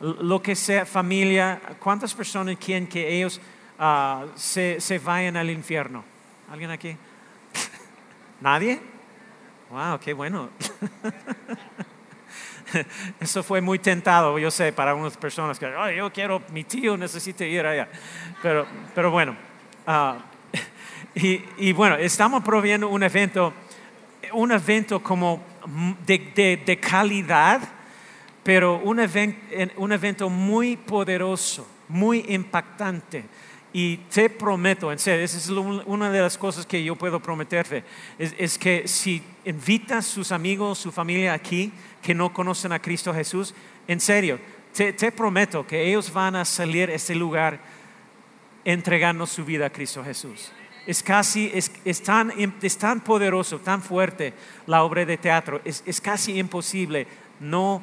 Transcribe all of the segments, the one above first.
lo que sea familia, ¿cuántas personas quieren que ellos ah, se, se, vayan al infierno? ¿Alguien aquí? ¿Nadie? Wow, qué bueno. Eso fue muy tentado, yo sé, para unas personas que, yo quiero, mi tío necesita ir allá. Pero, pero bueno, ah, y, y, bueno, estamos proviendo un evento, un evento como de, de, de calidad pero un, evento muy poderoso, muy impactante. Y te prometo, en serio, esa es una de las cosas que yo puedo prometerte, es, que si invitas sus amigos, su familia aquí, que no conocen a Cristo Jesús, en serio, te, prometo que ellos van a salir de este lugar entregando su vida a Cristo Jesús. Es casi, es, tan, es tan poderoso, tan fuerte la obra de teatro, es, es casi imposible no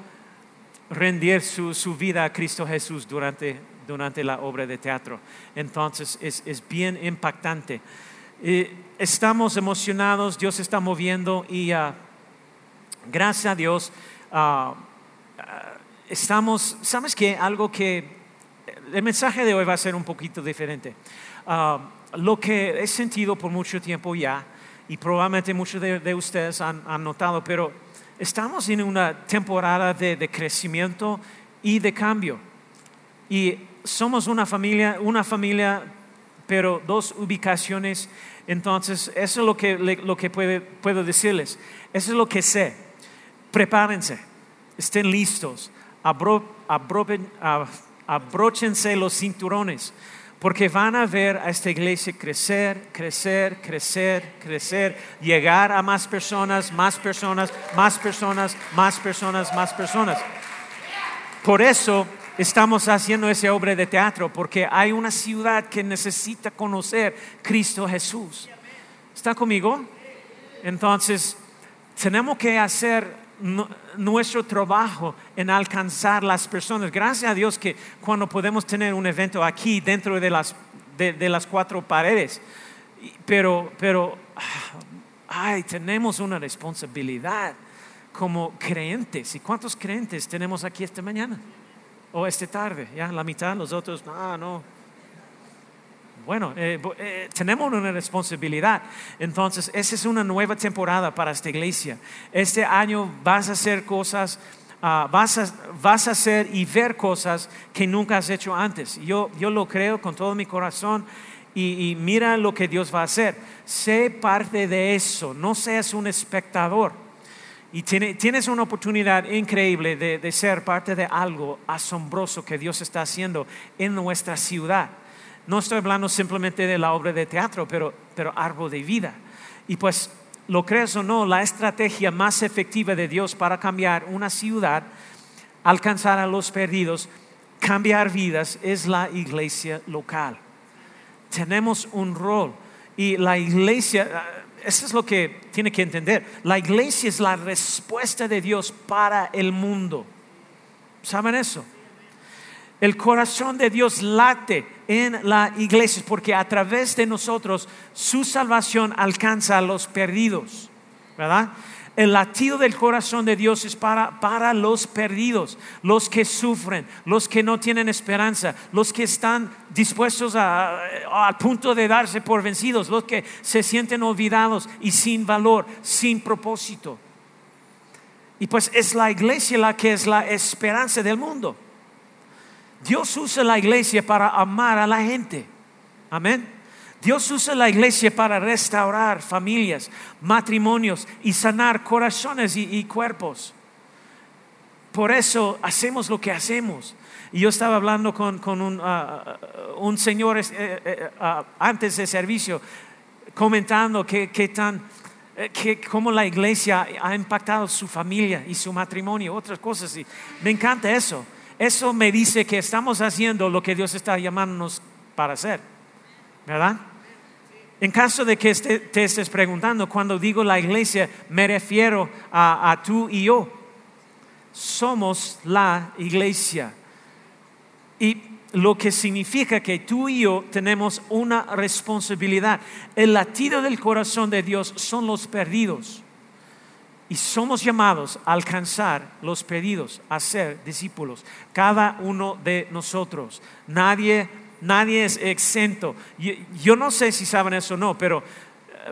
rendir su, vida a Cristo Jesús durante, durante la obra de teatro. Entonces es, bien impactante. estamos emocionados, Dios está moviendo y ah, gracias a Dios ah, ah, estamos, ¿sabes qué? Algo que el mensaje de hoy va a ser un poquito diferente. lo que he sentido por mucho tiempo ya, y probablemente muchos de, ustedes han notado, pero estamos en una temporada de, crecimiento y de cambio. Y somos una familia, una familia, pero dos ubicaciones. Entonces, eso es lo que, lo que puedo decirles. Eso es lo que sé. Prepárense, estén listos, abróchense los cinturones porque van a ver a esta iglesia crecer, crecer, crecer, crecer, llegar a más personas, más personas, más personas, más personas, más personas. Por eso estamos haciendo esa obra de teatro, porque hay una ciudad que necesita conocer Cristo Jesús. ¿Está conmigo? Entonces, tenemos que hacer nuestro trabajo en alcanzar las personas. Gracias a Dios que cuando podemos tener un evento aquí dentro de las, de, las cuatro paredes, pero, pero ay, tenemos una responsabilidad como creyentes. ¿Y cuántos creyentes tenemos aquí esta mañana? O esta tarde, ya la mitad, los otros, no, no, bueno, eh, eh, tenemos una responsabilidad. Entonces, esa es una nueva temporada para esta iglesia. Este año vas a hacer cosas, ah, vas, a, vas, a, hacer y ver cosas que nunca has hecho antes. Yo, yo lo creo con todo mi corazón. Y, mira lo que Dios va a hacer. Sé parte de eso, no seas un espectador. Y tienes una oportunidad increíble de, de ser parte de algo asombroso que Dios está haciendo en nuestra ciudad. No estoy hablando simplemente de la obra de teatro, pero, pero árbol de vida. Y pues, lo crees o no, la estrategia más efectiva de Dios para cambiar una ciudad, alcanzar a los perdidos, cambiar vidas, es la iglesia local. Tenemos un rol. Y la iglesia, ah, eso es lo que tiene que entender. La iglesia es la respuesta de Dios para el mundo. ¿Saben eso? El corazón de Dios late en la iglesia porque a través de nosotros su salvación alcanza a los perdidos, ¿verdad? El latido del corazón de Dios es para, para los perdidos, los que sufren, los que no tienen esperanza, los que están dispuestos al punto de darse por vencidos, los que se sienten olvidados y sin valor, sin propósito. Y pues es la iglesia la que es la esperanza del mundo. Dios usa la iglesia para amar a la gente. Amén. Dios usa la iglesia para restaurar familias, matrimonios y sanar corazones y, cuerpos. Por eso hacemos lo que hacemos. Y yo estaba hablando con, un, ah, un, señor eh, eh, ah, antes del servicio, comentando que, tan, eh, que cómo la iglesia ha impactado su familia y su matrimonio, otras cosas. Y me encanta eso. Eso me dice que estamos haciendo lo que Dios está llamándonos para hacer, ¿verdad? En caso de que este, te estés preguntando, cuando digo la iglesia, me refiero a, a tú y yo. Somos la iglesia. Y lo que significa que tú y yo tenemos una responsabilidad. El latido del corazón de Dios son los perdidos. Y somos llamados a alcanzar los pedidos, a ser discípulos, cada uno de nosotros. Nadie, nadie es exento. Yo, no sé si saben eso o no, pero,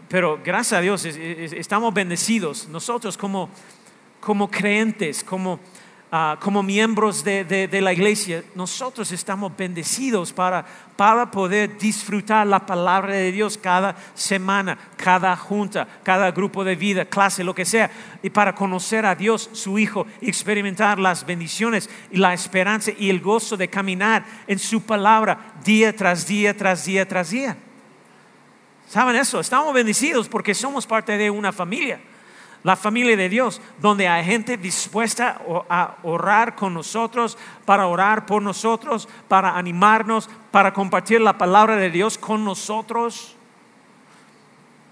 pero gracias a Dios estamos bendecidos. Nosotros como, como creyentes, como Ah, como miembros de, la iglesia, nosotros estamos bendecidos para, para poder disfrutar la palabra de Dios cada semana, cada junta, cada grupo de vida, clase, lo que sea, y para conocer a Dios, su Hijo, experimentar las bendiciones y la esperanza y el gozo de caminar en su palabra día tras día, tras día, tras día. ¿Saben eso? Estamos bendecidos porque somos parte de una familia la familia de Dios, donde hay gente dispuesta a orar con nosotros, para orar por nosotros, para animarnos, para compartir la palabra de Dios con nosotros.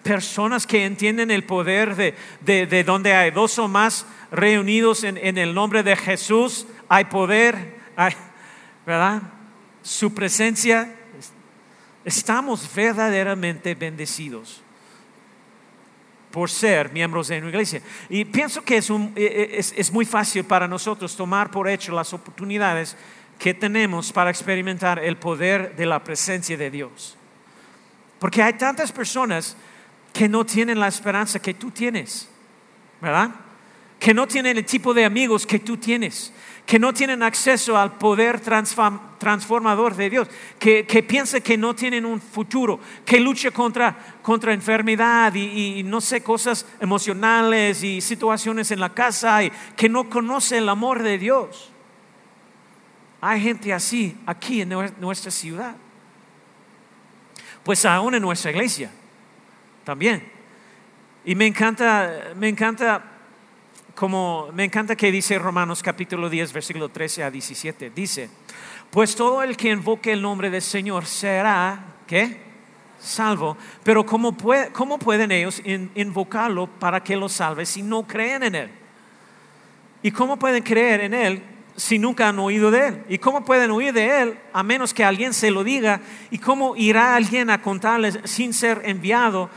Personas que entienden el poder de, donde hay dos o más reunidos en, en, el nombre de Jesús, hay poder, ¿verdad? Su presencia, estamos verdaderamente bendecidos por ser miembros de una iglesia. Y pienso que es, e, e, es, es, muy fácil para nosotros tomar por hecho las oportunidades que tenemos para experimentar el poder de la presencia de Dios. Porque hay tantas personas que no tienen la esperanza que tú tienes, ¿verdad? Que no tienen el tipo de amigos que tú tienes que no tienen acceso al poder transformador de Dios, que, que piensa que no tienen un futuro, que lucha contra, contra enfermedad y, no sé, cosas emocionales y situaciones en la casa y que no conoce el amor de Dios. Hay gente así aquí en nuestra ciudad. Pues aún en nuestra iglesia también. Y me encanta, me encanta como me encanta que dice Romanos capítulo 10, versículo 13 a 17. Dice, pues todo el que invoque el nombre del Señor será, ¿qué? Salvo. Pero ¿cómo, pueden ellos invocarlo para que lo salve si no creen en Él? ¿Y cómo pueden creer en Él si nunca han oído de Él? ¿Y cómo pueden oír de Él a menos que alguien se lo diga? ¿Y cómo irá alguien a contarles sin ser enviado?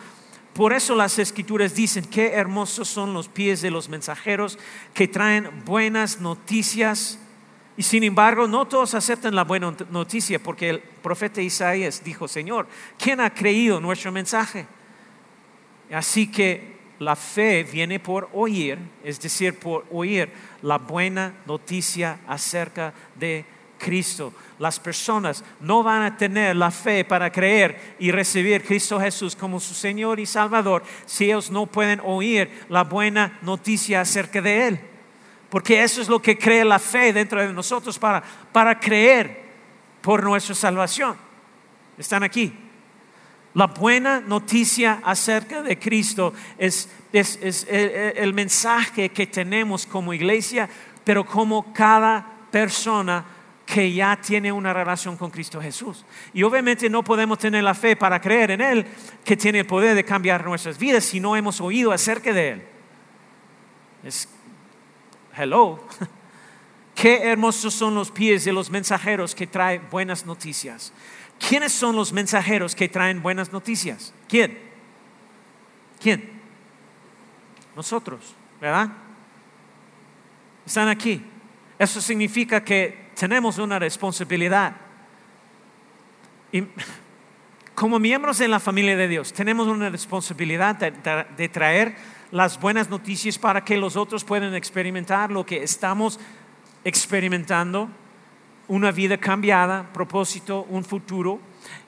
Por eso las escrituras dicen, qué hermosos son los pies de los mensajeros que traen buenas noticias. Y sin embargo, no todos aceptan la buena noticia porque el profeta Isaías dijo, Señor, ¿quién ha creído nuestro mensaje? Así que la fe viene por oír, es decir, por oír la buena noticia acerca de Cristo. Las personas no van a tener la fe para creer y recibir Cristo Jesús como su Señor y Salvador si ellos no pueden oír la buena noticia acerca de Él. Porque eso es lo que cree la fe dentro de nosotros para, para creer por nuestra salvación. Están aquí. La buena noticia acerca de Cristo es, es, es el, el mensaje que tenemos como iglesia, pero como cada persona que ya tiene una relación con Cristo Jesús. Y obviamente no podemos tener la fe para creer en Él, que tiene el poder de cambiar nuestras vidas si no hemos oído acerca de Él. Es, hello. Qué hermosos son los pies de los mensajeros que traen buenas noticias. ¿Quiénes son los mensajeros que traen buenas noticias? ¿Quién? ¿Quién? Nosotros, ¿verdad? Están aquí. Eso significa que tenemos una responsabilidad. Y como miembros de la familia de Dios, tenemos una responsabilidad de, traer las buenas noticias para que los otros puedan experimentar lo que estamos experimentando, una vida cambiada, propósito, un futuro.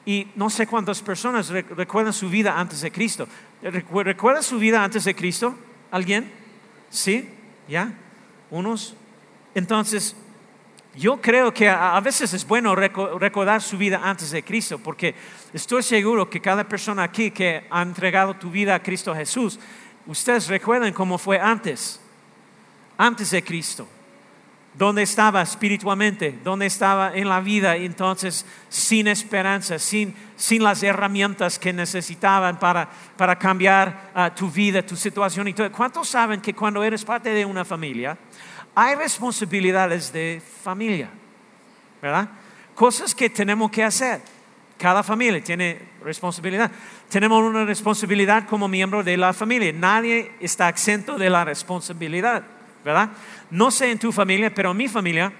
Y no sé cuántas personas recuerdan su vida antes de Cristo. ¿Recuerdan su vida antes de Cristo? ¿Alguien? ¿Sí? ¿Ya? ¿Unos? Entonces, yo creo que a veces es bueno recordar su vida antes de Cristo, porque estoy seguro que cada persona aquí que ha entregado tu vida a Cristo Jesús, ustedes recuerdan cómo fue antes, antes de Cristo. ¿Dónde estaba espiritualmente? ¿Dónde estaba en la vida? Entonces, sin esperanza, sin, sin las herramientas que necesitaban para, para cambiar ah, tu vida, tu situación. Y todo. ¿Cuántos saben que cuando eres parte de una familia, hay responsabilidades de familia? ¿Verdad? Cosas que tenemos que hacer. Cada familia tiene responsabilidad. Tenemos una responsabilidad como miembro de la familia. Nadie está exento de la responsabilidad, ¿verdad? No sé en tu familia, pero en mi familia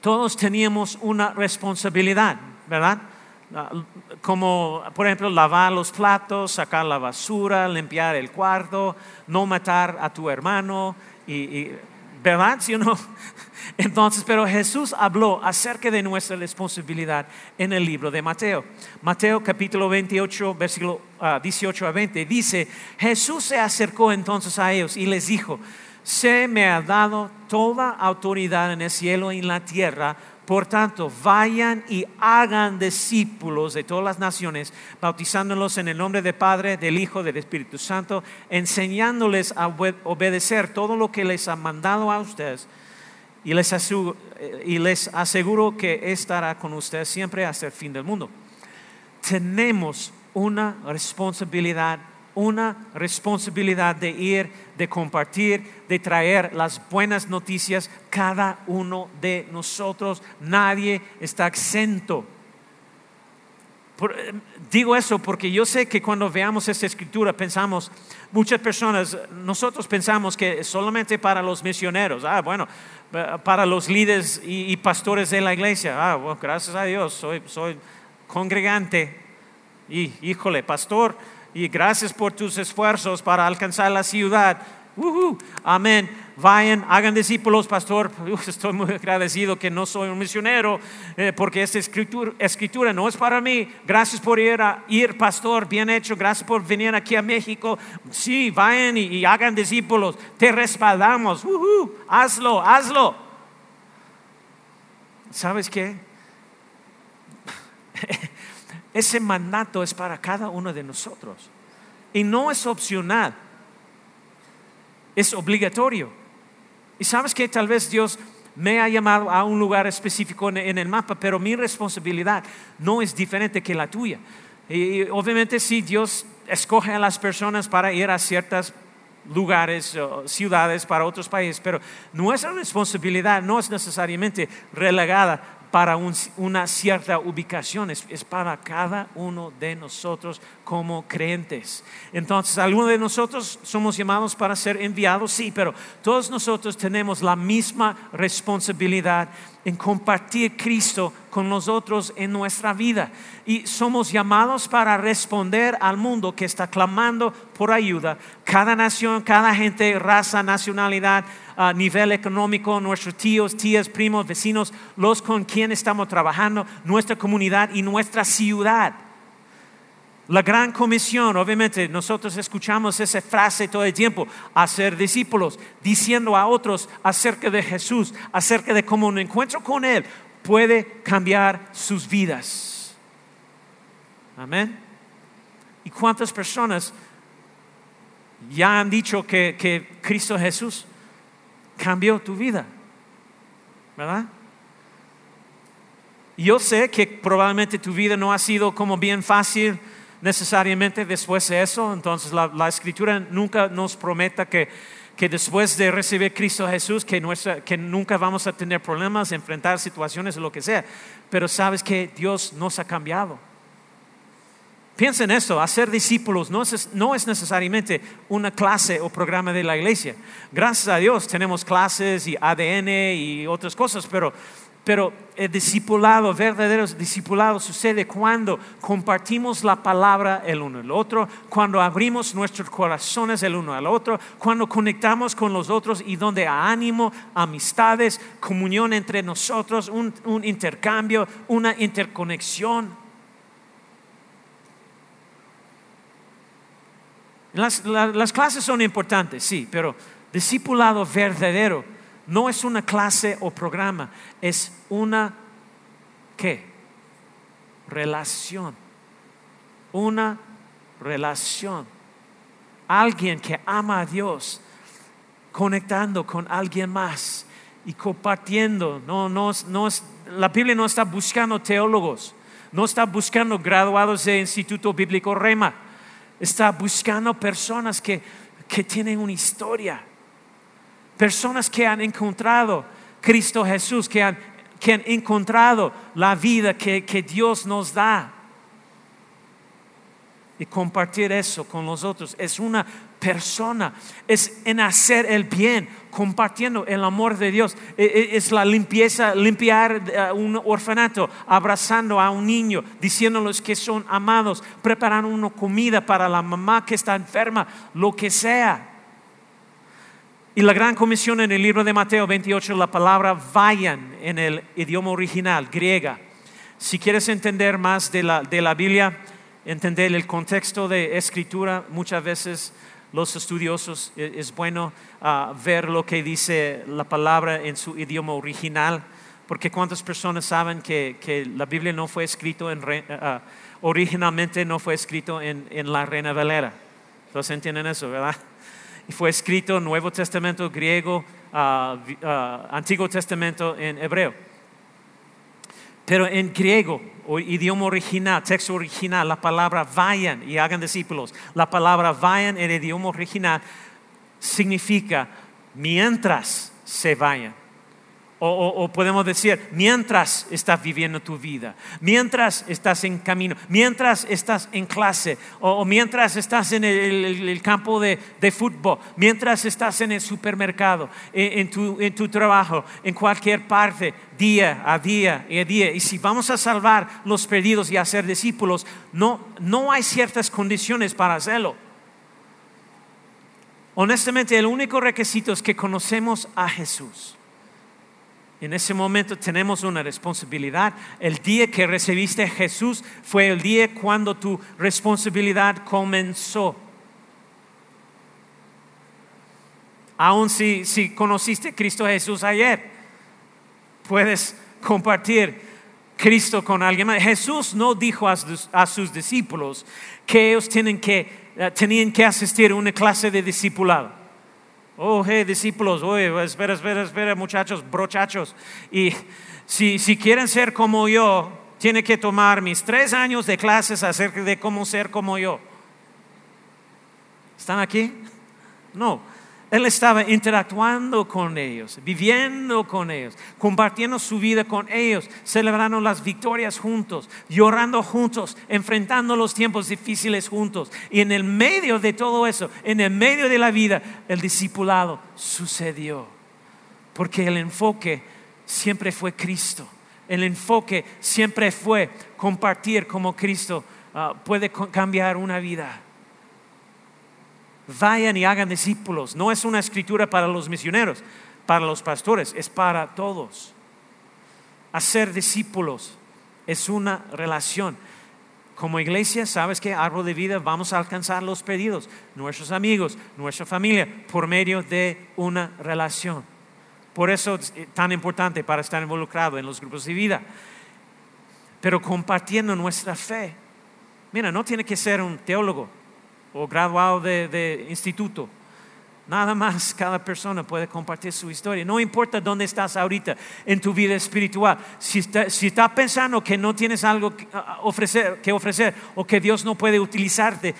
todos teníamos una responsabilidad, ¿verdad? Como, por ejemplo, lavar los platos, sacar la basura, limpiar el cuarto, no matar a tu hermano, y, ¿verdad? ¿Sí o no? Entonces, pero Jesús habló acerca de nuestra responsabilidad en el libro de Mateo. Mateo capítulo 28, versículo 18 ah, a 20, dice, Jesús se acercó entonces a ellos y les dijo, se me ha dado toda autoridad en el cielo y en la tierra. Por tanto, vayan y hagan discípulos de todas las naciones, bautizándolos en el nombre del Padre, del Hijo, del Espíritu Santo, enseñándoles a obedecer todo lo que les ha mandado a ustedes. Y les, aseguro, y les aseguro que estará con ustedes siempre hasta el fin del mundo. Tenemos una responsabilidad una responsabilidad de ir, de compartir, de traer las buenas noticias. Cada uno de nosotros, nadie está exento. Eh, digo eso porque yo sé que cuando veamos esta escritura pensamos, muchas personas, nosotros pensamos que solamente para los misioneros, ah, bueno, eh, para los líderes y, pastores de la iglesia, ah, bueno, gracias a Dios, soy, soy congregante y, híjole, pastor, y gracias por tus esfuerzos para alcanzar la ciudad. Amén. Vayan, hagan discípulos, pastor. estoy muy agradecido que no soy un misionero, eh, porque esta escritura, no es para mí. Gracias por ir, a, ir, pastor, bien hecho. Gracias por venir aquí a México. Sí, vayan y, hagan discípulos. Te respaldamos. hazlo, hazlo. ¿Sabes qué? Ese mandato es para cada uno de nosotros. Y no es opcional, es obligatorio. Y sabes que tal vez Dios me ha llamado a un lugar específico en el mapa, pero mi responsabilidad no es diferente que la tuya. Y obviamente si Dios escoge a las personas para ir a ciertos lugares, ciudades, para otros países, pero nuestra responsabilidad no es necesariamente relegada para una cierta ubicación, es, para cada uno de nosotros como creyentes. Entonces, algunos de nosotros somos llamados para ser enviados, sí, pero todos nosotros tenemos la misma responsabilidad en compartir Cristo con nosotros en nuestra vida. Y somos llamados para responder al mundo que está clamando por ayuda. Cada nación, cada gente, raza, nacionalidad, nivel económico, nuestros tíos, tías, primos, vecinos, los con quien estamos trabajando, nuestra comunidad y nuestra ciudad. La gran comisión, obviamente, nosotros escuchamos esa frase todo el tiempo, hacer discípulos, diciendo a otros acerca de Jesús, acerca de cómo un encuentro con Él puede cambiar sus vidas. Amén. ¿Y cuántas personas ya han dicho que, que Cristo Jesús cambió tu vida? ¿Verdad? Yo sé que probablemente tu vida no ha sido como bien fácil necesariamente después de eso. Entonces la, escritura nunca nos prometa que, que después de recibir Cristo Jesús, que, que nunca vamos a tener problemas, enfrentar situaciones o lo que sea. Pero sabes que Dios nos ha cambiado. Piensa en esto, hacer discípulos no es, necesariamente una clase o programa de la iglesia. Gracias a Dios tenemos clases y ADN y otras cosas, pero pero el discipulado, verdadero discipulado, sucede cuando compartimos la palabra el uno al otro, cuando abrimos nuestros corazones el uno al otro, cuando conectamos con los otros y donde ánimo, amistades, comunión entre nosotros, un, intercambio, una interconexión. Las clases son importantes, sí, pero discipulado verdadero no es una clase o programa, es una ¿qué? Relación. Una relación. Alguien que ama a Dios conectando con alguien más y compartiendo. No, no, no, la Biblia no está buscando teólogos, no está buscando graduados de Instituto Bíblico Rema, está buscando personas que, que tienen una historia, personas que han encontrado Cristo Jesús, que han, que han encontrado la vida que, que Dios nos da y compartir eso con los otros. Es una persona, es en hacer el bien, compartiendo el amor de Dios. E, e, es la limpieza, limpiar eh, un orfanato, abrazando a un niño, diciéndoles que son amados, preparando una comida para la mamá que está enferma, lo que sea. Y la gran comisión en el libro de Mateo 28, la palabra vayan en el idioma original, griega. Si quieres entender más de la, de la Biblia, entender el contexto de escritura, muchas veces los estudiosos e, es bueno ah, ver lo que dice la palabra en su idioma original, porque cuántas personas saben que, la Biblia no fue escrito en, ah, originalmente no fue escrito en, la Reina Valera. Entonces entienden eso, ¿verdad? Y fue escrito Nuevo Testamento griego, Antiguo Testamento en hebreo. Pero en griego, o idioma original, texto original, la palabra vayan y hagan discípulos, la palabra vayan en el idioma original significa mientras se vayan. O, podemos decir, mientras estás viviendo tu vida, mientras estás en camino, mientras estás en clase, o, mientras estás en el, campo de, fútbol, mientras estás en el supermercado, en, tu, en tu trabajo, en cualquier parte, día a día y día. Y si vamos a salvar los perdidos y a ser discípulos, no, no hay ciertas condiciones para hacerlo. Honestamente, el único requisito es que conocemos a Jesús. En ese momento tenemos una responsabilidad. El día que recibiste a Jesús fue el día cuando tu responsabilidad comenzó. Aún si, si conociste a Cristo Jesús ayer, puedes compartir Cristo con alguien más. Jesús no dijo a sus, discípulos que ellos tienen que, eh, tenían que asistir a una clase de discipulado. Oh, hey, discípulos, oye, espera, espera, espera, muchachos, brochachos. Y si, si quieren ser como yo, tienen que tomar mis tres años de clases acerca de cómo ser como yo. ¿Están aquí? No. Él estaba interactuando con ellos, viviendo con ellos, compartiendo su vida con ellos, celebrando las victorias juntos, llorando juntos, enfrentando los tiempos difíciles juntos. Y en el medio de todo eso, en el medio de la vida, el discipulado sucedió. Porque el enfoque siempre fue Cristo. El enfoque siempre fue compartir como Cristo ah, puede cambiar una vida vayan y hagan discípulos. No es una escritura para los misioneros, para los pastores, es para todos. Hacer discípulos es una relación. Como iglesia, sabes que árbol de vida vamos a alcanzar los pedidos, nuestros amigos, nuestra familia, por medio de una relación. Por eso es tan importante para estar involucrado en los grupos de vida. Pero compartiendo nuestra fe. Mira, no tiene que ser un teólogo, o graduado de, instituto. Nada más cada persona puede compartir su historia. No importa dónde estás ahorita en tu vida espiritual. Si, estás pensando que no tienes algo que ofrecer, que ofrecer o que Dios no puede utilizarte,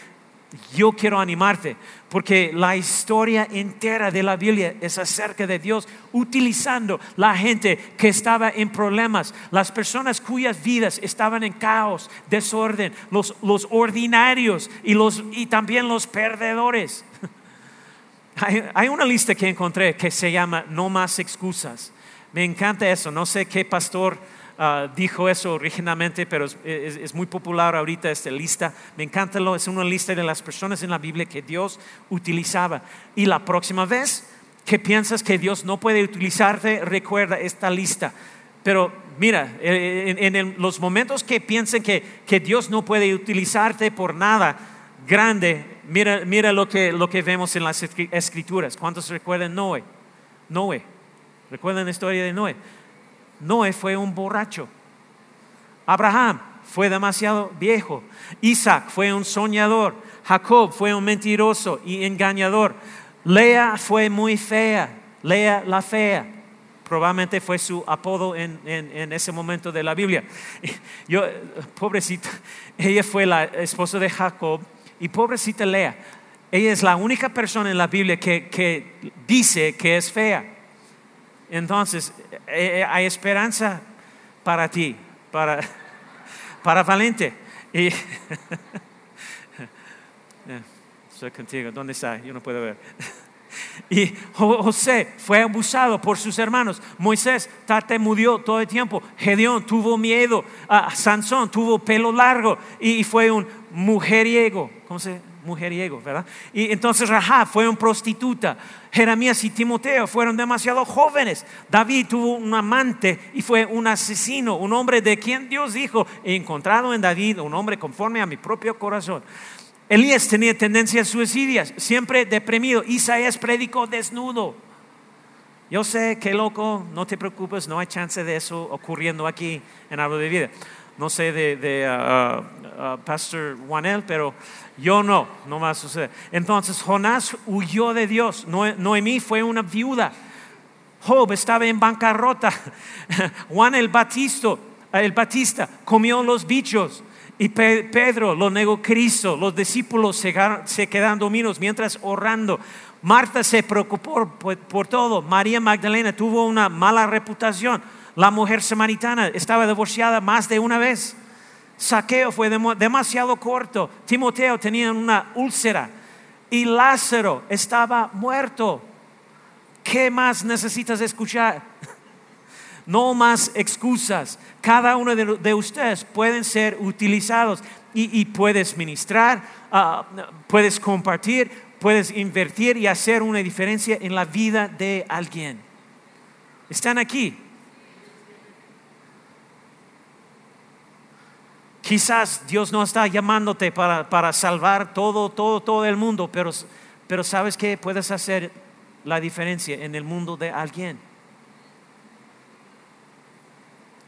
yo quiero animarte, porque la historia entera de la Biblia es acerca de Dios utilizando la gente que estaba en problemas, las personas cuyas vidas estaban en caos, desorden, los, ordinarios y, los, y también los perdedores. Hay, hay una lista que encontré que se llama No más excusas. Me encanta eso, no sé qué pastor Ah, dijo eso originalmente, pero es, muy popular ahorita esta lista. Me encanta, es una lista de las personas en la Biblia que Dios utilizaba. Y la próxima vez que piensas que Dios no puede utilizarte, recuerda esta lista. Pero mira, en, los momentos que piensen que, que, Dios no puede utilizarte por nada grande, mira, mira lo, que, lo que vemos en las escrituras. ¿Cuántos recuerdan Noé? Noé. ¿Recuerdan la historia de Noé? Noé fue un borracho. Abraham fue demasiado viejo. Isaac fue un soñador. Jacob fue un mentiroso y engañador. Lea fue muy fea. Lea la fea. probablemente fue su apodo en, ese momento de la Biblia. Yo, pobrecita, ella fue la esposa de Jacob y pobrecita Lea, ella es la única persona en la Biblia que, dice que es fea. Entonces, eh, eh, hay esperanza para ti, para, para Valente. Y, estoy contigo, ¿dónde está? Yo no puedo ver. Y José fue abusado por sus hermanos. Moisés murió todo el tiempo. Gedeón tuvo miedo. Ah, Sansón tuvo pelo largo y fue un mujeriego. ¿Cómo se Mujeriego, ¿verdad? Y entonces Rahab fue un prostituta. Jeremías y Timoteo fueron demasiado jóvenes. David tuvo un amante y fue un asesino, un hombre de quien Dios dijo, he encontrado en David un hombre conforme a mi propio corazón. Elías tenía tendencias suicidias, siempre deprimido. Isaías predicó desnudo. Yo sé que loco, no te preocupes, no hay chance de eso ocurriendo aquí en Árbol de Vida. No sé de, de uh, uh, uh, Pastor Juanel, pero yo no, no va a suceder. Entonces Jonás huyó de Dios. Noemí fue una viuda. Job estaba en bancarrota. Juan el Batista, el Batista comió los bichos. Y Pedro lo negó Cristo, los discípulos se quedaron dominos mientras orando. Marta se preocupó por, todo. María Magdalena tuvo una mala reputación. La mujer samaritana estaba divorciada más de una vez. Saqueo fue demasiado corto. Timoteo tenía una úlcera. Y Lázaro estaba muerto. ¿Qué más necesitas escuchar? No más excusas. Cada uno de, ustedes pueden ser utilizados y, puedes ministrar, ah, puedes compartir, puedes invertir y hacer una diferencia en la vida de alguien. Están aquí. Quizás Dios no está llamándote para, para salvar todo, todo, todo el mundo, pero, pero sabes que puedes hacer la diferencia en el mundo de alguien.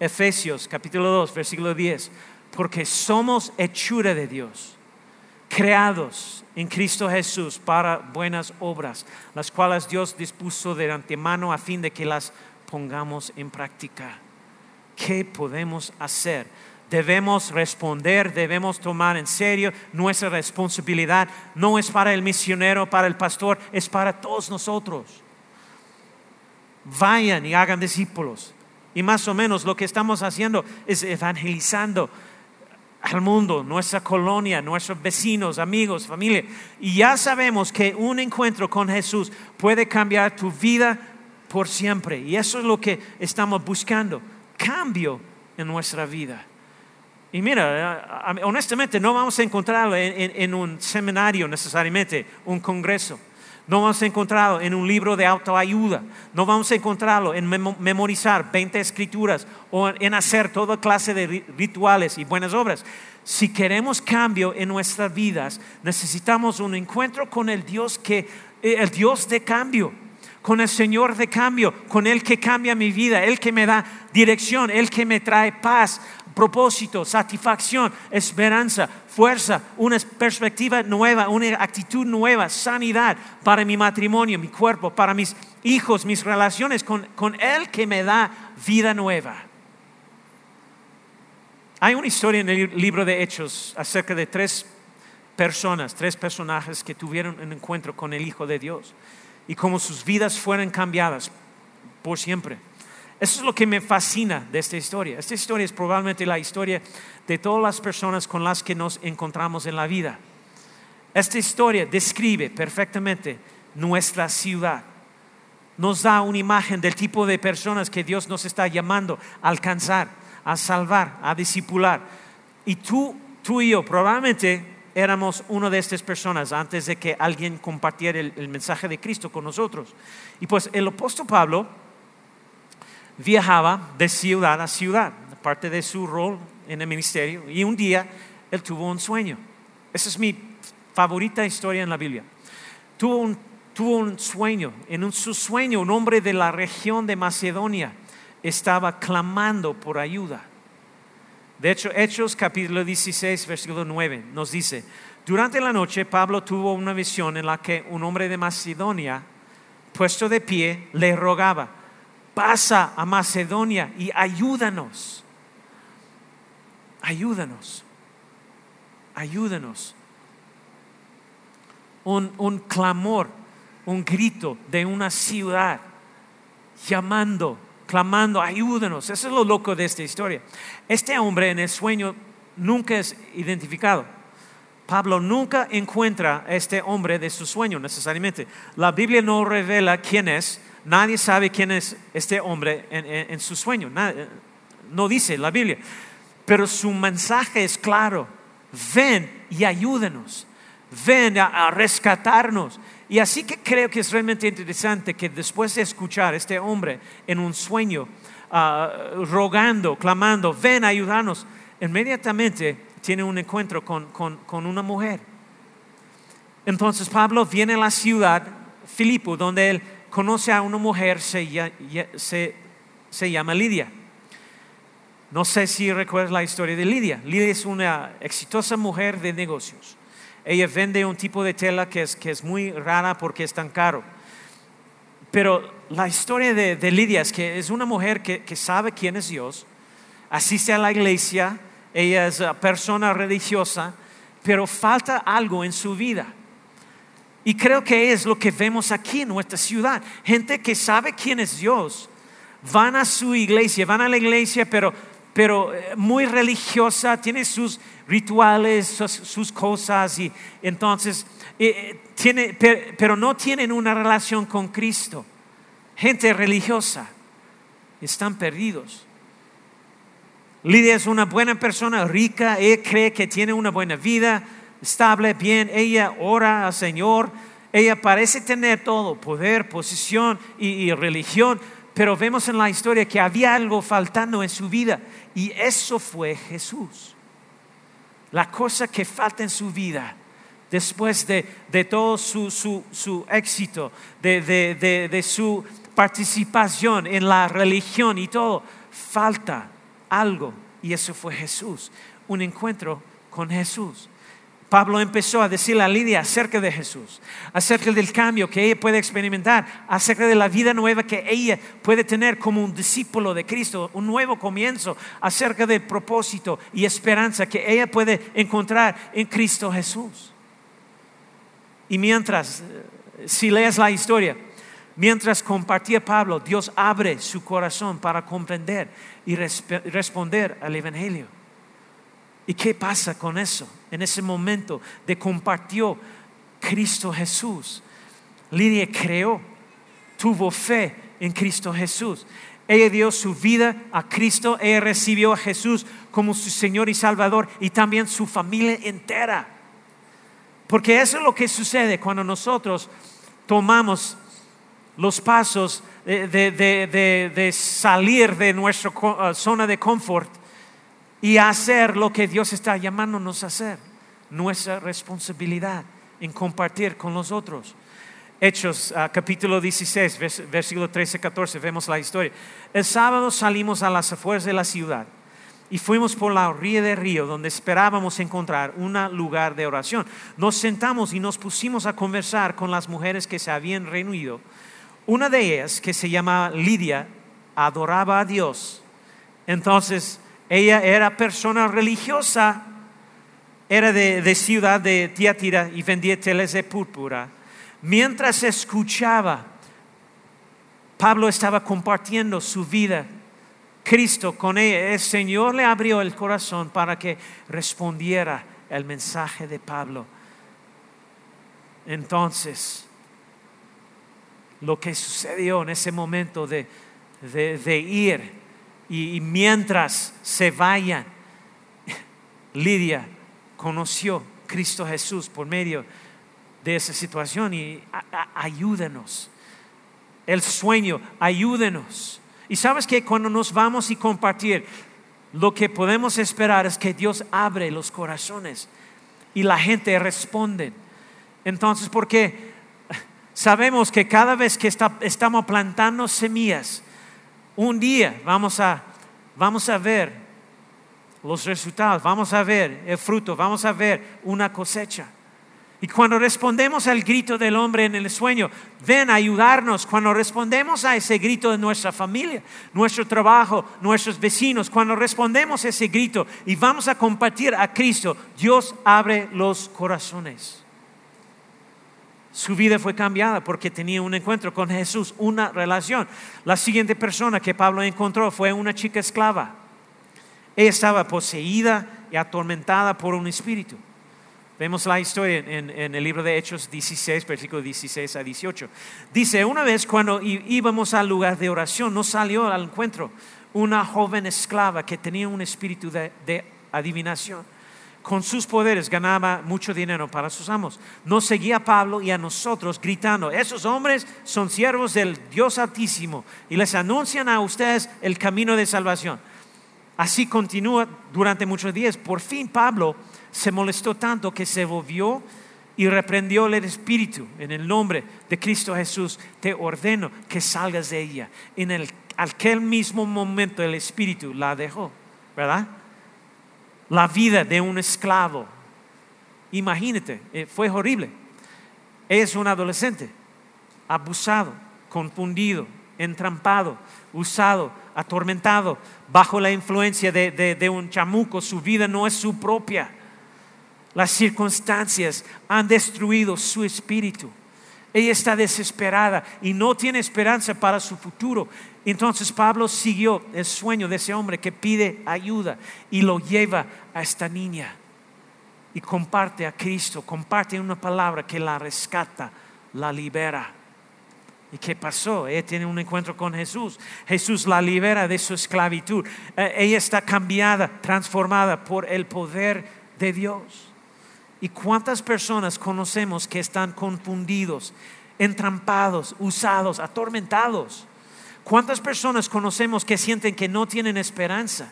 Efesios capítulo 2, versículo 10, porque somos hechura de Dios, creados en Cristo Jesús para buenas obras, las cuales Dios dispuso de antemano a fin de que las pongamos en práctica. ¿Qué podemos hacer? Debemos responder, debemos tomar en serio nuestra responsabilidad. No es para el misionero, para el pastor, es para todos nosotros. Vayan y hagan discípulos. Y más o menos lo que estamos haciendo es evangelizando al mundo, nuestra colonia, nuestros vecinos, amigos, familia. Y ya sabemos que un encuentro con Jesús puede cambiar tu vida por siempre. Y eso es lo que estamos buscando. Cambio en nuestra vida. Y mira, honestamente no vamos a encontrarlo en un seminario necesariamente, un congreso. No vamos a encontrarlo en un libro de autoayuda. No vamos a encontrarlo en memorizar 20 escrituras o en hacer toda clase de rituales y buenas obras. Si queremos cambio en nuestras vidas, necesitamos un encuentro con el Dios que eh, el Dios de cambio, con el Señor de cambio, con el que cambia mi vida, el que me da dirección, el que me trae paz, propósito, satisfacción, esperanza, fuerza, una perspectiva nueva, una actitud nueva, sanidad para mi matrimonio, mi cuerpo, para mis hijos, mis relaciones con, con que me da vida nueva. Hay una historia en el libro de Hechos acerca de tres personas, tres personajes que tuvieron un encuentro con el Hijo de Dios y cómo sus vidas fueron cambiadas por siempre. Eso es lo que me fascina de esta historia. Esta historia es probablemente la historia de todas las personas con las que nos encontramos en la vida. Esta historia describe perfectamente nuestra ciudad. Nos da una imagen del tipo de personas que Dios nos está llamando a alcanzar, a salvar, a discipular. Y tú, tú y yo probablemente éramos una de estas personas antes de que alguien compartiera el, mensaje de Cristo con nosotros. Y pues el apóstol Pablo viajaba de ciudad a ciudad, parte de su rol en el ministerio, y un día él tuvo un sueño. Esa es mi favorita historia en la Biblia. Tuvo un, tuvo un sueño, en su sueño un hombre de la región de Macedonia estaba clamando por ayuda. De hecho, Hechos capítulo 16, versículo 9 nos dice, durante la noche Pablo tuvo una visión en la que un hombre de Macedonia, puesto de pie, le rogaba, pasa a Macedonia y ayúdanos. Ayúdanos. Ayúdanos. Un, un clamor, un grito de una ciudad llamando, clamando, ayúdanos. Eso es lo loco de esta historia. Este hombre en el sueño nunca es identificado. Pablo nunca encuentra a este hombre de su sueño necesariamente. La Biblia no revela quién es. Nadie sabe quién es este hombre en, su sueño. no dice la Biblia. Pero su mensaje es claro. Ven y ayúdenos. Ven a, rescatarnos. Y así que creo que es realmente interesante que después de escuchar a este hombre en un sueño, ah, rogando, clamando, ven a ayudarnos, inmediatamente tiene un encuentro con, una mujer. Entonces Pablo viene a la ciudad, Filipo, donde él conoce a una mujer, se, se, llama Lidia. No sé si recuerdas la historia de Lidia. Lidia es una exitosa mujer de negocios. Ella vende un tipo de tela que es, que es muy rara porque es tan caro. Pero la historia de, Lidia es que es una mujer que, que sabe quién es Dios, asiste a la iglesia, ella es persona religiosa, pero falta algo en su vida. Y creo que es lo que vemos aquí en nuestra ciudad. Gente que sabe quién es Dios, van a su iglesia, van a la iglesia, pero, pero eh, muy religiosa, tiene sus rituales, sus, cosas, y entonces, eh, tiene, pero no tienen una relación con Cristo. Gente religiosa, están perdidos. Lidia es una buena persona, rica, ella cree que tiene una buena vida, estable, bien, ella ora al Señor, ella parece tener todo, poder, posición y, religión, pero vemos en la historia que había algo faltando en su vida y eso fue Jesús. La cosa que falta en su vida después de, todo su, éxito, de su participación en la religión y todo, falta algo y eso fue Jesús, un encuentro con Jesús. Pablo empezó a decirle a Lidia acerca de Jesús, acerca del cambio que ella puede experimentar, acerca de la vida nueva que ella puede tener como un discípulo de Cristo, un nuevo comienzo, acerca del propósito y esperanza que ella puede encontrar en Cristo Jesús. Y mientras, eh, si lees la historia, Mientras compartía Pablo, Dios abre su corazón para comprender y responder al Evangelio. ¿Y qué pasa con eso? En ese momento de compartió Cristo Jesús. Lidia creó, tuvo fe en Cristo Jesús. Ella dio su vida a Cristo, ella recibió a Jesús como su Señor y Salvador y también su familia entera. Porque eso es lo que sucede cuando nosotros tomamos los pasos de, salir de nuestra uh, zona de confort y hacer lo que Dios está llamándonos a hacer, nuestra responsabilidad en compartir con los otros. Hechos uh, capítulo 16, versículo 13, 14, vemos la historia. El sábado salimos a las afueras de la ciudad y fuimos por la orilla del río donde esperábamos encontrar un lugar de oración. Nos sentamos y nos pusimos a conversar con las mujeres que se habían reunido una de ellas, que se llama Lidia, adoraba a Dios. Entonces, ella era persona religiosa, era de, ciudad de Tiatira y vendía teles de púrpura. Mientras escuchaba, Pablo estaba compartiendo su vida, Cristo con ella. El Señor le abrió el corazón para que respondiera el mensaje de Pablo. Entonces, lo que sucedió en ese momento de, ir y, mientras se vayan, Lidia conoció Cristo Jesús por medio de esa situación y ayúdenos. El sueño, ayúdenos. Y sabes que cuando nos vamos y compartir, lo que podemos esperar es que Dios abre los corazones y la gente responde. Entonces, porque Sabemos que cada vez que estamos plantando semillas, un día vamos a, vamos a ver los resultados, vamos a ver el fruto, vamos a ver una cosecha. Y cuando respondemos al grito del hombre en el sueño, ven a ayudarnos. Cuando respondemos a ese grito de nuestra familia, nuestro trabajo, nuestros vecinos, cuando respondemos a ese grito y vamos a compartir a Cristo, Dios abre los corazones. Su vida fue cambiada porque tenía un encuentro con Jesús, una relación. La siguiente persona que Pablo encontró fue una chica esclava. Ella estaba poseída y atormentada por un espíritu. Vemos la historia en, el libro de Hechos 16, versículo 16 a 18. Dice, una vez cuando íbamos al lugar de oración, nos salió al encuentro una joven esclava que tenía un espíritu de adivinación. Con sus poderes ganaba mucho dinero para sus amos. Nos seguía a Pablo y a nosotros gritando, esos hombres son siervos del Dios Altísimo y les anuncian a ustedes el camino de salvación. Así continúa durante muchos días. Por fin Pablo se molestó tanto que se volvió y reprendió el espíritu. En el nombre de Cristo Jesús te ordeno que salgas de ella. En el, aquel mismo momento el espíritu la dejó, ¿verdad? La vida de un esclavo. Imagínate, eh, fue horrible. Es un adolescente, abusado, confundido, entrampado, usado, atormentado, bajo la influencia de un chamuco. Su vida no es su propia las circunstancias han destruido su espíritu. Ella está desesperada y no tiene esperanza para su futuro. Entonces Pablo siguió el sueño de ese hombre que pide ayuda y lo lleva a esta niña. Y comparte a Cristo, comparte una palabra que la rescata, la libera. ¿Y qué pasó? Ella tiene un encuentro con Jesús. Jesús la libera de su esclavitud. Eh, ella está cambiada, transformada por el poder de Dios. ¿Y cuántas personas conocemos que están confundidos, entrampados, usados, atormentados? ¿Cuántas personas conocemos que sienten que no tienen esperanza?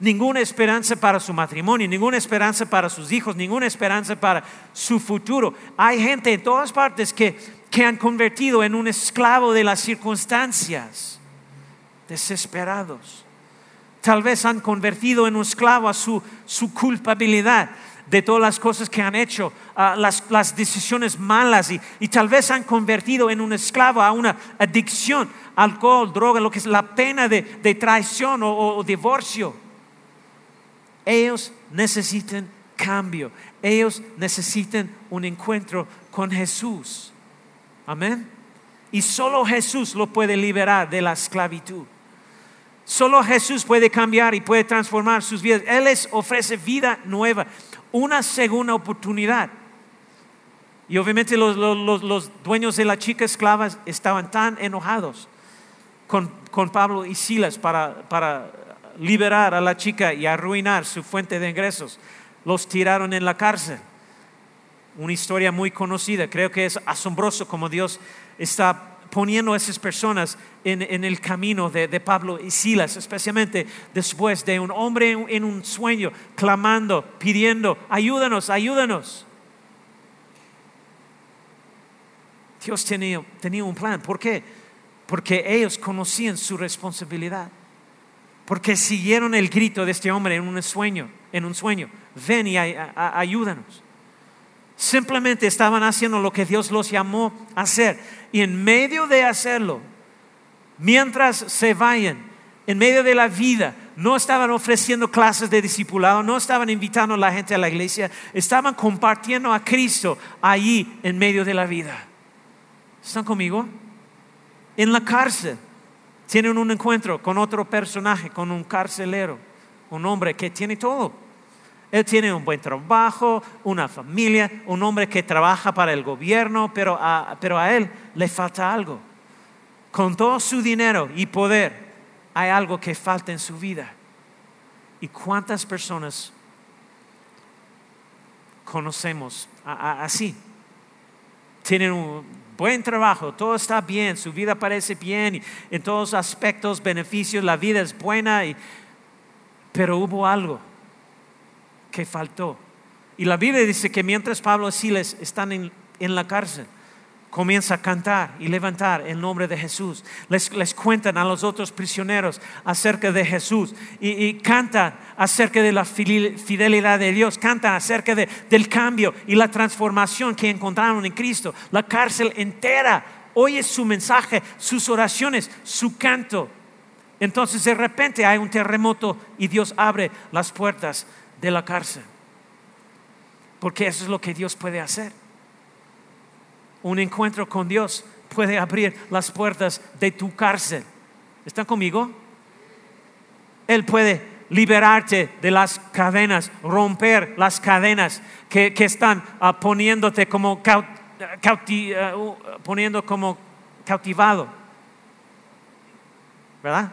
Ninguna esperanza para su matrimonio, ninguna esperanza para sus hijos, ninguna esperanza para su futuro. Hay gente en todas partes que, que han convertido en un esclavo de las circunstancias, desesperados. Tal vez han convertido en un esclavo a su, su culpabilidad de todas las cosas que han hecho, las, decisiones malas y, tal vez han convertido en un esclavo a una adicción, alcohol, droga, lo que es la pena de, traición o, divorcio. Ellos necesitan cambio, ellos necesitan un encuentro con Jesús. Amén. Y solo Jesús lo puede liberar de la esclavitud. Solo Jesús puede cambiar y puede transformar sus vidas. Él les ofrece vida nueva una segunda oportunidad. Y obviamente los, dueños de la chica esclava estaban tan enojados con, Pablo y Silas para, para liberar a la chica y arruinar su fuente de ingresos. Los tiraron en la cárcel. Una historia muy conocida. Creo que es asombroso como Dios está poniendo a esas personas en, el camino de, Pablo y Silas, especialmente después de un hombre en, un sueño clamando, pidiendo, ayúdanos, ayúdanos. Dios tenía, un plan. ¿Por qué? Porque ellos conocían su responsabilidad. Porque siguieron el grito de este hombre en un sueño, en un sueño. Ven y ayúdanos. Simplemente estaban haciendo lo que Dios los llamó a hacer. Y en medio de hacerlo, mientras se vayan, en medio de la vida, no estaban ofreciendo clases de discipulado, no estaban invitando a la gente a la iglesia, estaban compartiendo a Cristo allí en medio de la vida. ¿Están conmigo? En la cárcel tienen un encuentro con otro personaje, con un carcelero, un hombre que tiene todo él tiene un buen trabajo, una familia, un hombre que trabaja para el gobierno, pero a, pero a él le falta algo. Con todo su dinero y poder, hay algo que falta en su vida. ¿Y cuántas personas conocemos así? Tienen un buen trabajo, todo está bien, su vida parece bien, en todos aspectos, beneficios, la vida es buena, pero hubo algo que faltó. Y la Biblia dice que mientras Pablo y Silas están en, la cárcel, comienza a cantar y levantar el nombre de Jesús. Les, les cuentan a los otros prisioneros acerca de Jesús y, y cantan acerca de la fidelidad de Dios, cantan acerca de, del cambio y la transformación que encontraron en Cristo. La cárcel entera oye su mensaje, sus oraciones, su canto. Entonces de repente hay un terremoto y Dios abre las puertas de la cárcel. Porque eso es lo que Dios puede hacer un encuentro con Dios puede abrir las puertas de tu cárcel. ¿Están conmigo? Él puede liberarte de las cadenas, romper las cadenas que, están ah, poniéndote como ah, poniendo como cautivado. ¿Verdad?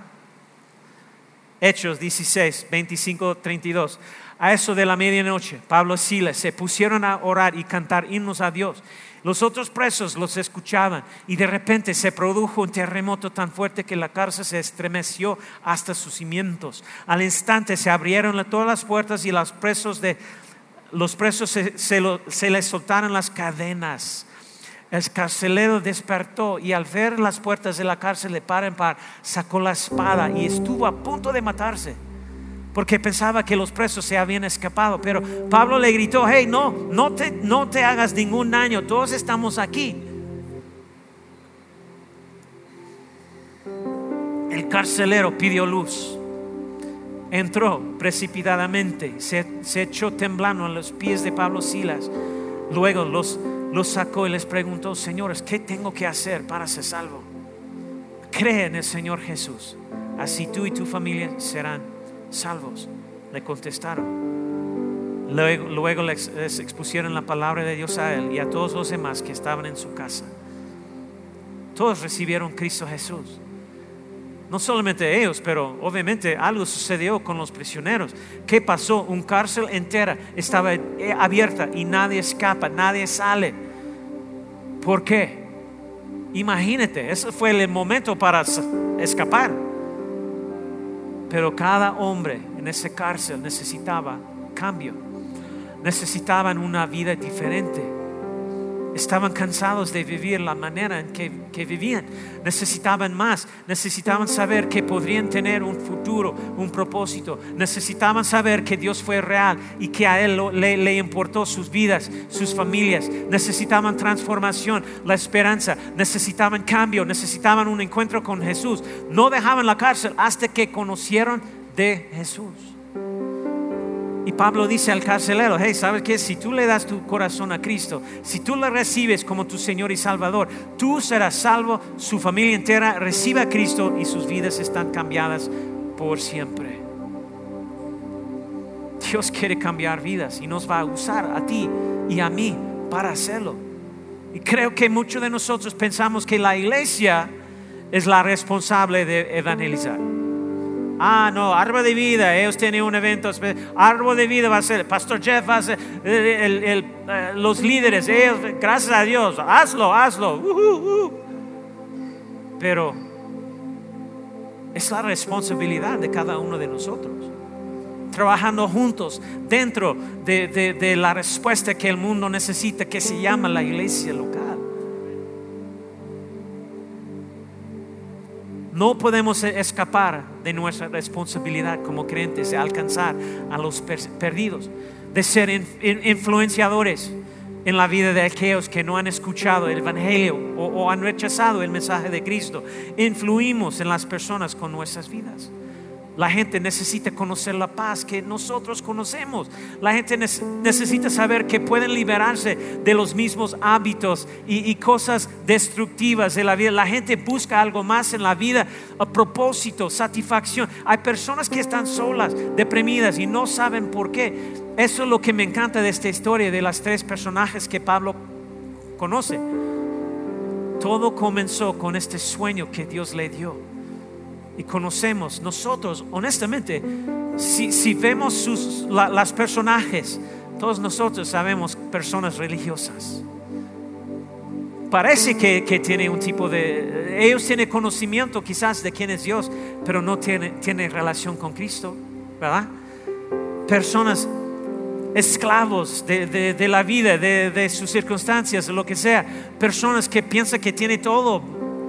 Hechos 16, 25, 32. A eso de la medianoche, Pablo y Silas se pusieron a orar y cantar himnos a Dios. Los otros presos los escuchaban y de repente se produjo un terremoto tan fuerte que la cárcel se estremeció hasta sus cimientos. Al instante se abrieron todas las puertas y los presos, de, los presos se, les soltaron las cadenas. El carcelero despertó y al ver las puertas de la cárcel de par en par sacó la espada y estuvo a punto de matarse porque pensaba que los presos se habían escapado. Pero Pablo le gritó, hey, no, no te, no te hagas ningún daño, todos estamos aquí. El carcelero pidió luz. Entró precipitadamente, se, echó temblando a los pies de Pablo Silas. Luego los, los sacó y les preguntó, señores, ¿qué tengo que hacer para ser salvo? Cree en el Señor Jesús, así tú y tu familia serán salvos, le contestaron. Luego, les, expusieron la palabra de Dios a él y a todos los demás que estaban en su casa. Todos recibieron Cristo Jesús. No solamente ellos, pero obviamente algo sucedió con los prisioneros. ¿Qué pasó? Un cárcel entera estaba eh, abierta y nadie escapa, nadie sale. ¿Por qué? Imagínate, ese fue el momento para escapar. Pero cada hombre en ese cárcel necesitaba cambio. Necesitaban una vida diferente Estaban cansados de vivir la manera en que, vivían. Necesitaban más. Necesitaban saber que podrían tener un futuro, un propósito. Necesitaban saber que Dios fue real y que a Él le, importó sus vidas, sus familias. Necesitaban transformación, la esperanza. Necesitaban cambio. Necesitaban un encuentro con Jesús. No dejaban la cárcel hasta que conocieron de Jesús. Y Pablo dice al carcelero, hey, ¿sabes qué? Si tú le das tu corazón a Cristo, si tú le recibes como tu Señor y Salvador, tú serás salvo, su familia entera recibe a Cristo y sus vidas están cambiadas por siempre. Dios quiere cambiar vidas y nos va a usar a ti y a mí para hacerlo. Y creo que muchos de nosotros pensamos que la iglesia es la responsable de evangelizar. Ah, no, árbol de vida, ellos tienen un evento, árbol de vida va a ser, Pastor Jeff va a ser, eh, los líderes, ellos, gracias a Dios, hazlo, hazlo. Pero es la responsabilidad de cada uno de nosotros. Trabajando juntos dentro de, de la respuesta que el mundo necesita, que se llama la iglesia local. No podemos escapar de nuestra responsabilidad como creyentes de alcanzar a los perdidos, de ser influenciadores en la vida de aquellos que no han escuchado el Evangelio o, o han rechazado el mensaje de Cristo. Influimos en las personas con nuestras vidas. La gente necesita conocer la paz que nosotros conocemos. La gente necesita saber que pueden liberarse de los mismos hábitos y, cosas destructivas de la vida. La gente busca algo más en la vida, a propósito, satisfacción. Hay personas que están solas, deprimidas y no saben por qué. Eso es lo que me encanta de esta historia de las tres personajes que Pablo conoce. Todo comenzó con este sueño que Dios le dio y conocemos nosotros, honestamente, si, vemos sus, las personajes, todos nosotros sabemos personas religiosas. Parece que, que tiene un tipo de... Ellos tienen conocimiento quizás de quién es Dios, pero no tienen tiene relación con Cristo, ¿verdad? Personas esclavos de, de- la vida, de, de sus circunstancias, lo que sea. Personas que piensan que tiene todo,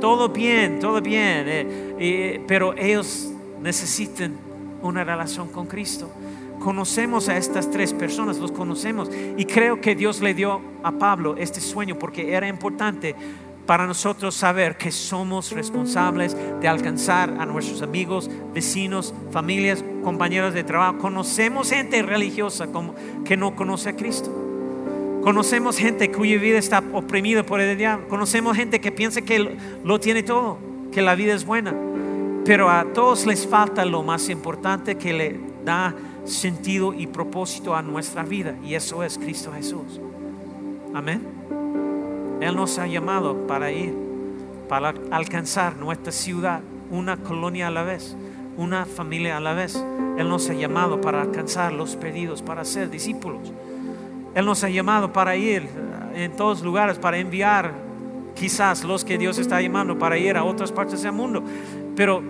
todo bien, todo bien, eh, pero ellos necesitan una relación con Cristo. Conocemos a estas tres personas, los conocemos. Y creo que Dios le dio a Pablo este sueño porque era importante para nosotros saber que somos responsables de alcanzar a nuestros amigos, vecinos, familias, compañeros de trabajo. Conocemos gente religiosa que no conoce a Cristo. Conocemos gente cuya vida está oprimida por el diablo. Conocemos gente que piensa que lo, tiene todo, que la vida es buena. Pero a todos les falta lo más importante que le da sentido y propósito a nuestra vida. Y eso es Cristo Jesús. Amén. Él nos ha llamado para ir, para alcanzar nuestra ciudad, una colonia a la vez, una familia a la vez. Él nos ha llamado para alcanzar los perdidos, para ser discípulos. Él nos ha llamado para ir en todos lugares, para enviar quizás los que Dios está llamando para ir a otras partes del mundo. Pero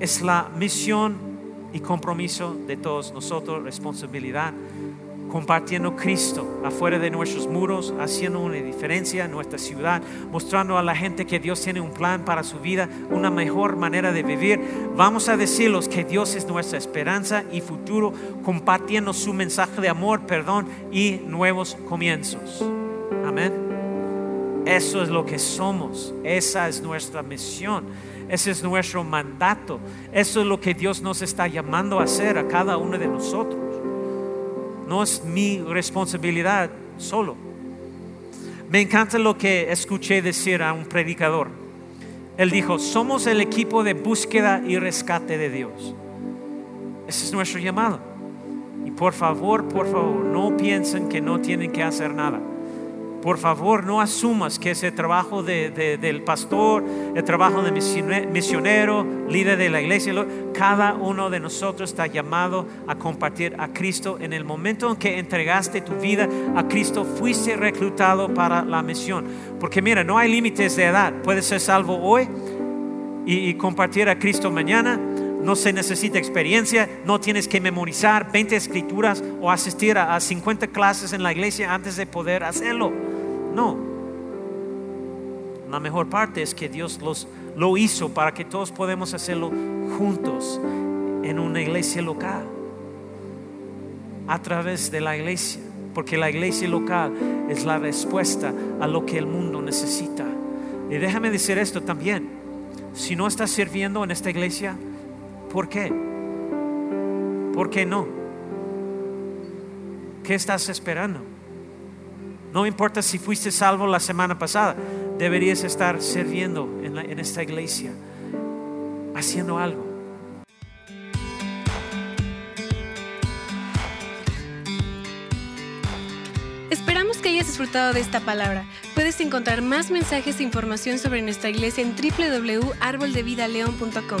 es la misión y compromiso de todos nosotros, responsabilidad, compartiendo Cristo afuera de nuestros muros, haciendo una diferencia en nuestra ciudad, mostrando a la gente que Dios tiene un plan para su vida, una mejor manera de vivir. Vamos a decirles que Dios es nuestra esperanza y futuro, compartiendo su mensaje de amor, perdón y nuevos comienzos. Amén. Eso es lo que somos, esa es nuestra misión, ese es nuestro mandato, eso es lo que Dios nos está llamando a hacer a cada uno de nosotros. No es mi responsabilidad solo. Me encanta lo que escuché decir a un predicador. Él dijo, somos el equipo de búsqueda y rescate de Dios. Ese es nuestro llamado. Y por favor, por favor, no piensen que no tienen que hacer nada. Por favor, no asumas que ese trabajo de- de- del pastor, el trabajo de misione- misionero, líder de la iglesia, cada uno de nosotros está llamado a compartir a Cristo. En el momento en que entregaste tu vida a Cristo, fuiste reclutado para la misión. Porque mira, no hay límites de edad. Puedes ser salvo hoy y compartir a Cristo mañana. No se necesita experiencia, no tienes que memorizar 20 escrituras o asistir a, a 50 clases en la iglesia antes de poder hacerlo. No. La mejor parte es que Dios los, lo hizo para que todos podamos hacerlo juntos en una iglesia local, a través de la iglesia, porque la iglesia local es la respuesta a lo que el mundo necesita. Y déjame decir esto también, si no estás sirviendo en esta iglesia, ¿por qué? ¿Por qué no? ¿Qué estás esperando? No importa si fuiste salvo la semana pasada, deberías estar sirviendo en, esta iglesia, haciendo algo. Esperamos que hayas disfrutado de esta palabra. Puedes encontrar más mensajes e información sobre nuestra iglesia en www.arboldevidaleon.com.